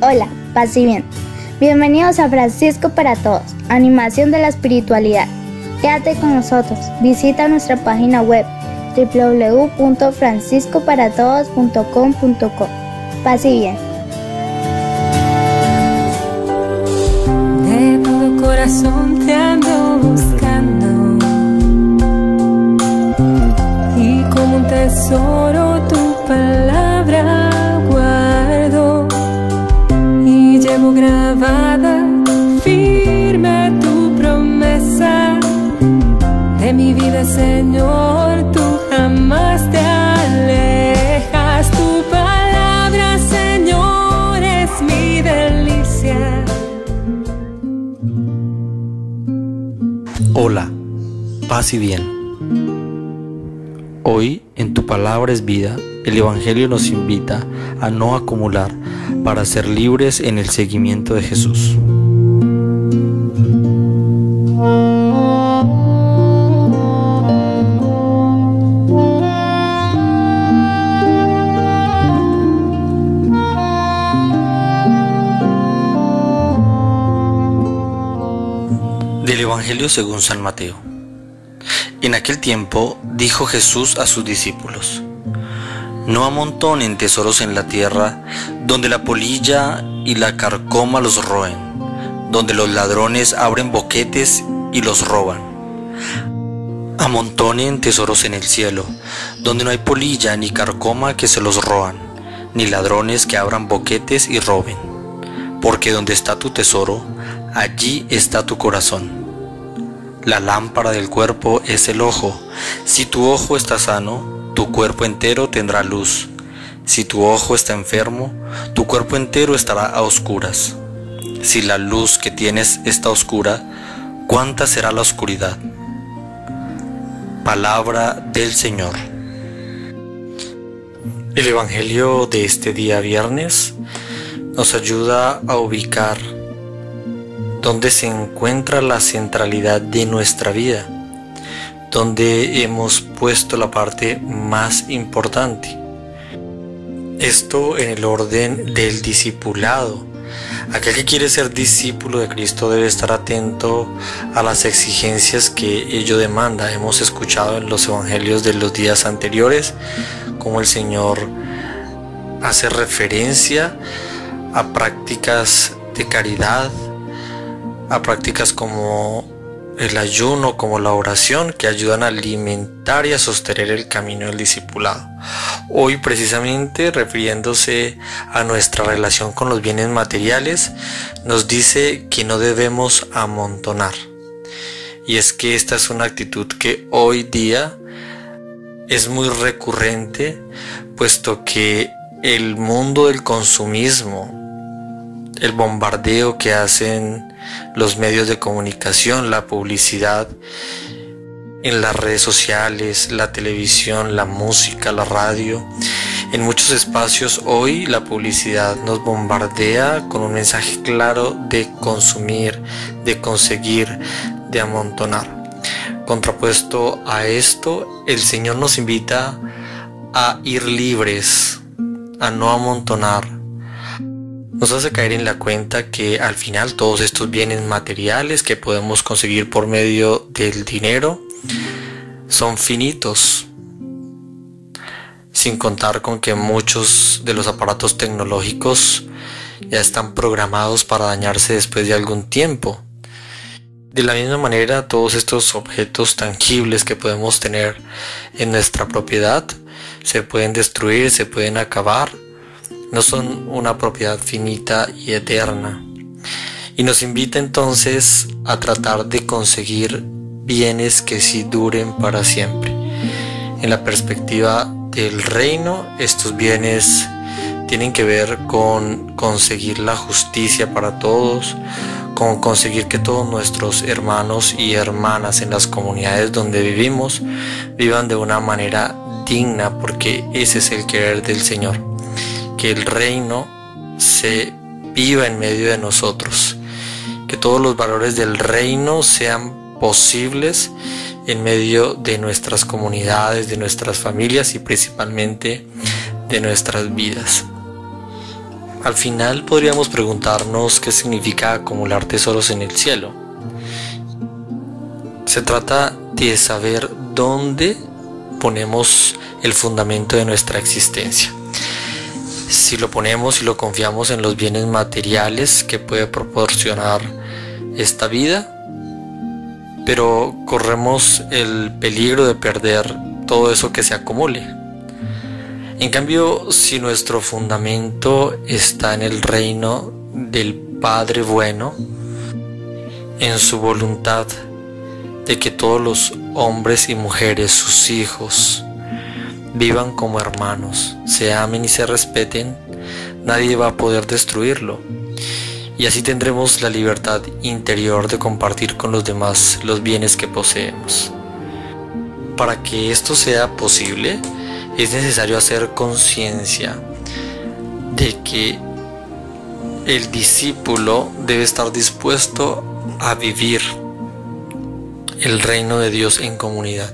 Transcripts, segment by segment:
Hola, paz y bien. Bienvenidos a Francisco para Todos, animación de la espiritualidad. Quédate con nosotros. Visita nuestra página web www.franciscoparatodos.com.co. Paz y bien. De corazón te ando buscando y como un tesoro mi vida Señor tú jamás te alejas tu palabra Señor es mi delicia Hola, paz y bien. Hoy en tu palabra es vida, el Evangelio nos invita a no acumular para ser libres en el seguimiento de Jesús. Según San Mateo. En aquel tiempo dijo Jesús a sus discípulos, No amontonen tesoros en la tierra, donde la polilla y la carcoma los roen, donde los ladrones abren boquetes y los roban. Amontonen tesoros en el cielo, donde no hay polilla ni carcoma que se los roan, ni ladrones que abran boquetes y roben. Porque donde está tu tesoro, allí está tu corazón. La lámpara del cuerpo es el ojo. Si tu ojo está sano, tu cuerpo entero tendrá luz. Si tu ojo está enfermo, tu cuerpo entero estará a oscuras. Si la luz que tienes está oscura, ¿cuánta será la oscuridad? Palabra del Señor. El Evangelio de este día viernes nos ayuda a ubicar dónde se encuentra la centralidad de nuestra vida, donde hemos puesto la parte más importante. Esto en el orden del discipulado. Aquel que quiere ser discípulo de Cristo debe estar atento a las exigencias que ello demanda. Hemos escuchado en los evangelios de los días anteriores cómo el Señor hace referencia a prácticas de caridad, a prácticas como el ayuno, como la oración, que ayudan a alimentar y a sostener el camino del discipulado. Hoy precisamente refiriéndose a nuestra relación con los bienes materiales, nos dice que no debemos amontonar. Y es que esta es una actitud que hoy día es muy recurrente, puesto que el mundo del consumismo, el bombardeo que hacen los medios de comunicación, la publicidad en las redes sociales, la televisión, la música, la radio. En muchos espacios hoy la publicidad nos bombardea con un mensaje claro de consumir, de conseguir, de amontonar. Contrapuesto a esto, el Señor nos invita a ir libres, a no amontonar, nos hace caer en la cuenta que al final todos estos bienes materiales que podemos conseguir por medio del dinero son finitos. Sin contar con que muchos de los aparatos tecnológicos ya están programados para dañarse después de algún tiempo. De la misma manera, todos estos objetos tangibles que podemos tener en nuestra propiedad se pueden destruir, se pueden acabar no son una propiedad finita y eterna. Y nos invita entonces a tratar de conseguir bienes que sí duren para siempre. En la perspectiva del reino, estos bienes tienen que ver con conseguir la justicia para todos, con conseguir que todos nuestros hermanos y hermanas en las comunidades donde vivimos vivan de una manera digna, porque ese es el querer del Señor que el reino se viva en medio de nosotros, que todos los valores del reino sean posibles en medio de nuestras comunidades, de nuestras familias y principalmente de nuestras vidas. al final podríamos preguntarnos qué significa acumular tesoros en el cielo. Se trata de saber dónde ponemos el fundamento de nuestra existencia. Si lo ponemos y lo confiamos en los bienes materiales que puede proporcionar esta vida, pero corremos el peligro de perder todo eso que se acumule. En cambio, si nuestro fundamento está en el reino del Padre bueno, en su voluntad de que todos los hombres y mujeres, sus hijos, vivan como hermanos, se amen y se respeten, nadie va a poder destruirlo. Y así tendremos la libertad interior de compartir con los demás los bienes que poseemos. Para que esto sea posible, es necesario hacer conciencia de que el discípulo debe estar dispuesto a vivir el reino de Dios en comunidad.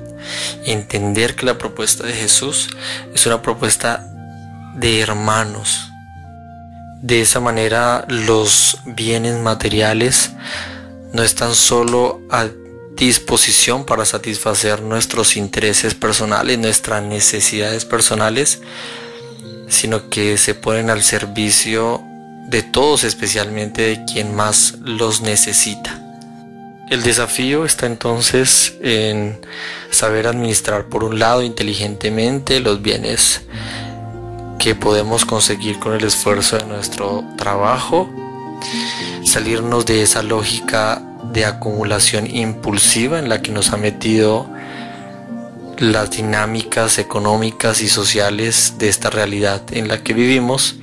Entender que la propuesta de Jesús es una propuesta de hermanos. De esa manera los bienes materiales no están solo a disposición para satisfacer nuestros intereses personales, nuestras necesidades personales, sino que se ponen al servicio de todos, especialmente de quien más los necesita. El desafío está entonces en saber administrar por un lado inteligentemente los bienes que podemos conseguir con el esfuerzo de nuestro trabajo, salirnos de esa lógica de acumulación impulsiva en la que nos ha metido las dinámicas económicas y sociales de esta realidad en la que vivimos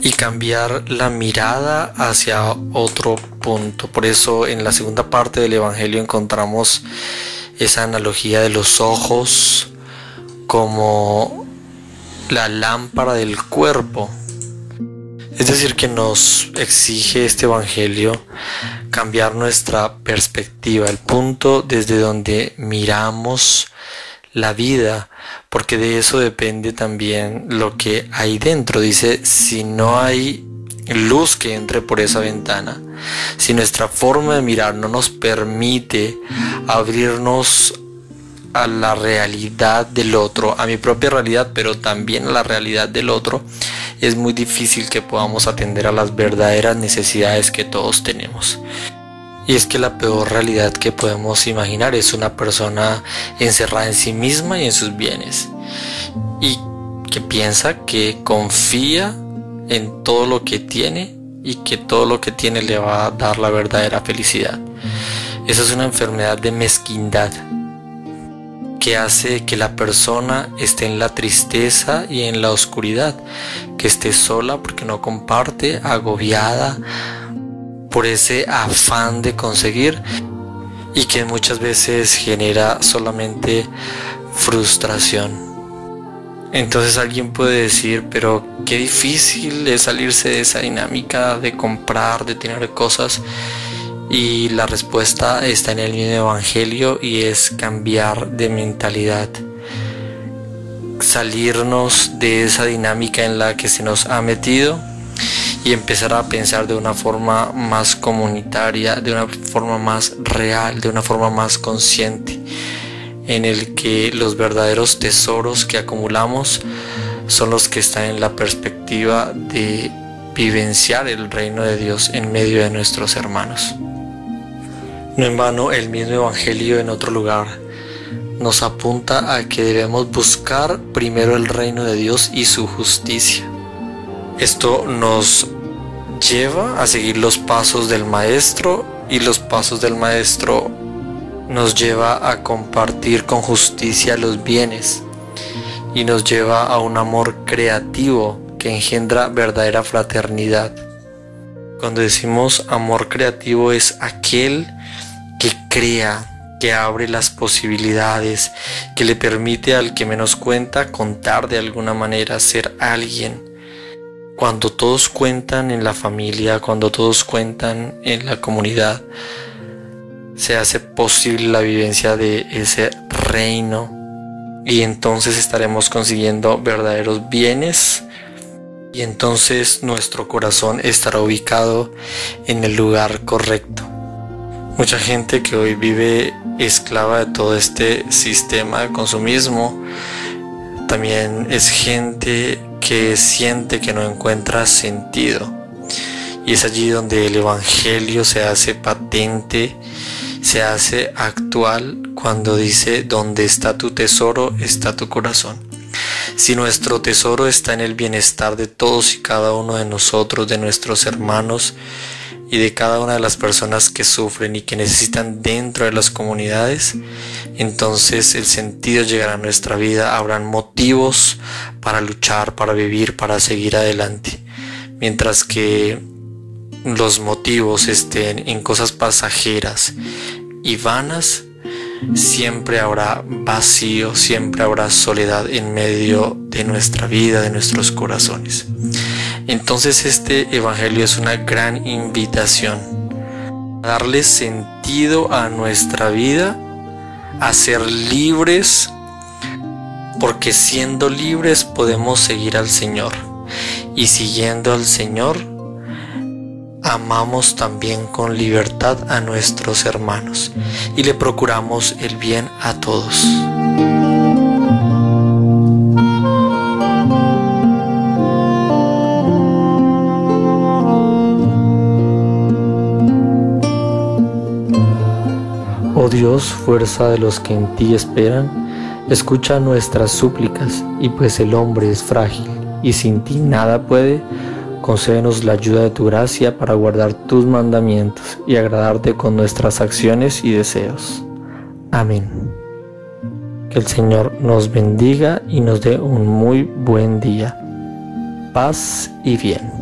y cambiar la mirada hacia otro punto. Por eso en la segunda parte del Evangelio encontramos esa analogía de los ojos como la lámpara del cuerpo es decir, que nos exige este Evangelio cambiar nuestra perspectiva, el punto desde donde miramos la vida, porque de eso depende también lo que hay dentro. Dice, si no hay luz que entre por esa ventana, si nuestra forma de mirar no nos permite abrirnos a la realidad del otro, a mi propia realidad, pero también a la realidad del otro, es muy difícil que podamos atender a las verdaderas necesidades que todos tenemos. Y es que la peor realidad que podemos imaginar es una persona encerrada en sí misma y en sus bienes. Y que piensa que confía en todo lo que tiene y que todo lo que tiene le va a dar la verdadera felicidad. Esa es una enfermedad de mezquindad que hace que la persona esté en la tristeza y en la oscuridad, que esté sola porque no comparte, agobiada por ese afán de conseguir y que muchas veces genera solamente frustración. Entonces alguien puede decir, pero qué difícil es salirse de esa dinámica de comprar, de tener cosas. Y la respuesta está en el mismo Evangelio y es cambiar de mentalidad. Salirnos de esa dinámica en la que se nos ha metido y empezar a pensar de una forma más comunitaria, de una forma más real, de una forma más consciente, en el que los verdaderos tesoros que acumulamos son los que están en la perspectiva de vivenciar el reino de Dios en medio de nuestros hermanos. No en vano el mismo Evangelio en otro lugar nos apunta a que debemos buscar primero el reino de Dios y su justicia. Esto nos lleva a seguir los pasos del Maestro y los pasos del Maestro nos lleva a compartir con justicia los bienes y nos lleva a un amor creativo que engendra verdadera fraternidad. Cuando decimos amor creativo es aquel que crea, que abre las posibilidades, que le permite al que menos cuenta contar de alguna manera, ser alguien. Cuando todos cuentan en la familia, cuando todos cuentan en la comunidad, se hace posible la vivencia de ese reino y entonces estaremos consiguiendo verdaderos bienes y entonces nuestro corazón estará ubicado en el lugar correcto. Mucha gente que hoy vive esclava de todo este sistema de consumismo también es gente que siente que no encuentra sentido. Y es allí donde el Evangelio se hace patente, se hace actual cuando dice, donde está tu tesoro, está tu corazón. Si nuestro tesoro está en el bienestar de todos y cada uno de nosotros, de nuestros hermanos y de cada una de las personas que sufren y que necesitan dentro de las comunidades, entonces el sentido llegará a nuestra vida, habrán motivos para luchar, para vivir, para seguir adelante. Mientras que los motivos estén en cosas pasajeras y vanas, siempre habrá vacío, siempre habrá soledad en medio de nuestra vida, de nuestros corazones. Entonces este Evangelio es una gran invitación a darle sentido a nuestra vida, a ser libres, porque siendo libres podemos seguir al Señor. Y siguiendo al Señor, amamos también con libertad a nuestros hermanos y le procuramos el bien a todos. Oh Dios, fuerza de los que en ti esperan, escucha nuestras súplicas, y pues el hombre es frágil y sin ti nada puede, Concédenos la ayuda de tu gracia para guardar tus mandamientos y agradarte con nuestras acciones y deseos. Amén. Que el Señor nos bendiga y nos dé un muy buen día. Paz y bien.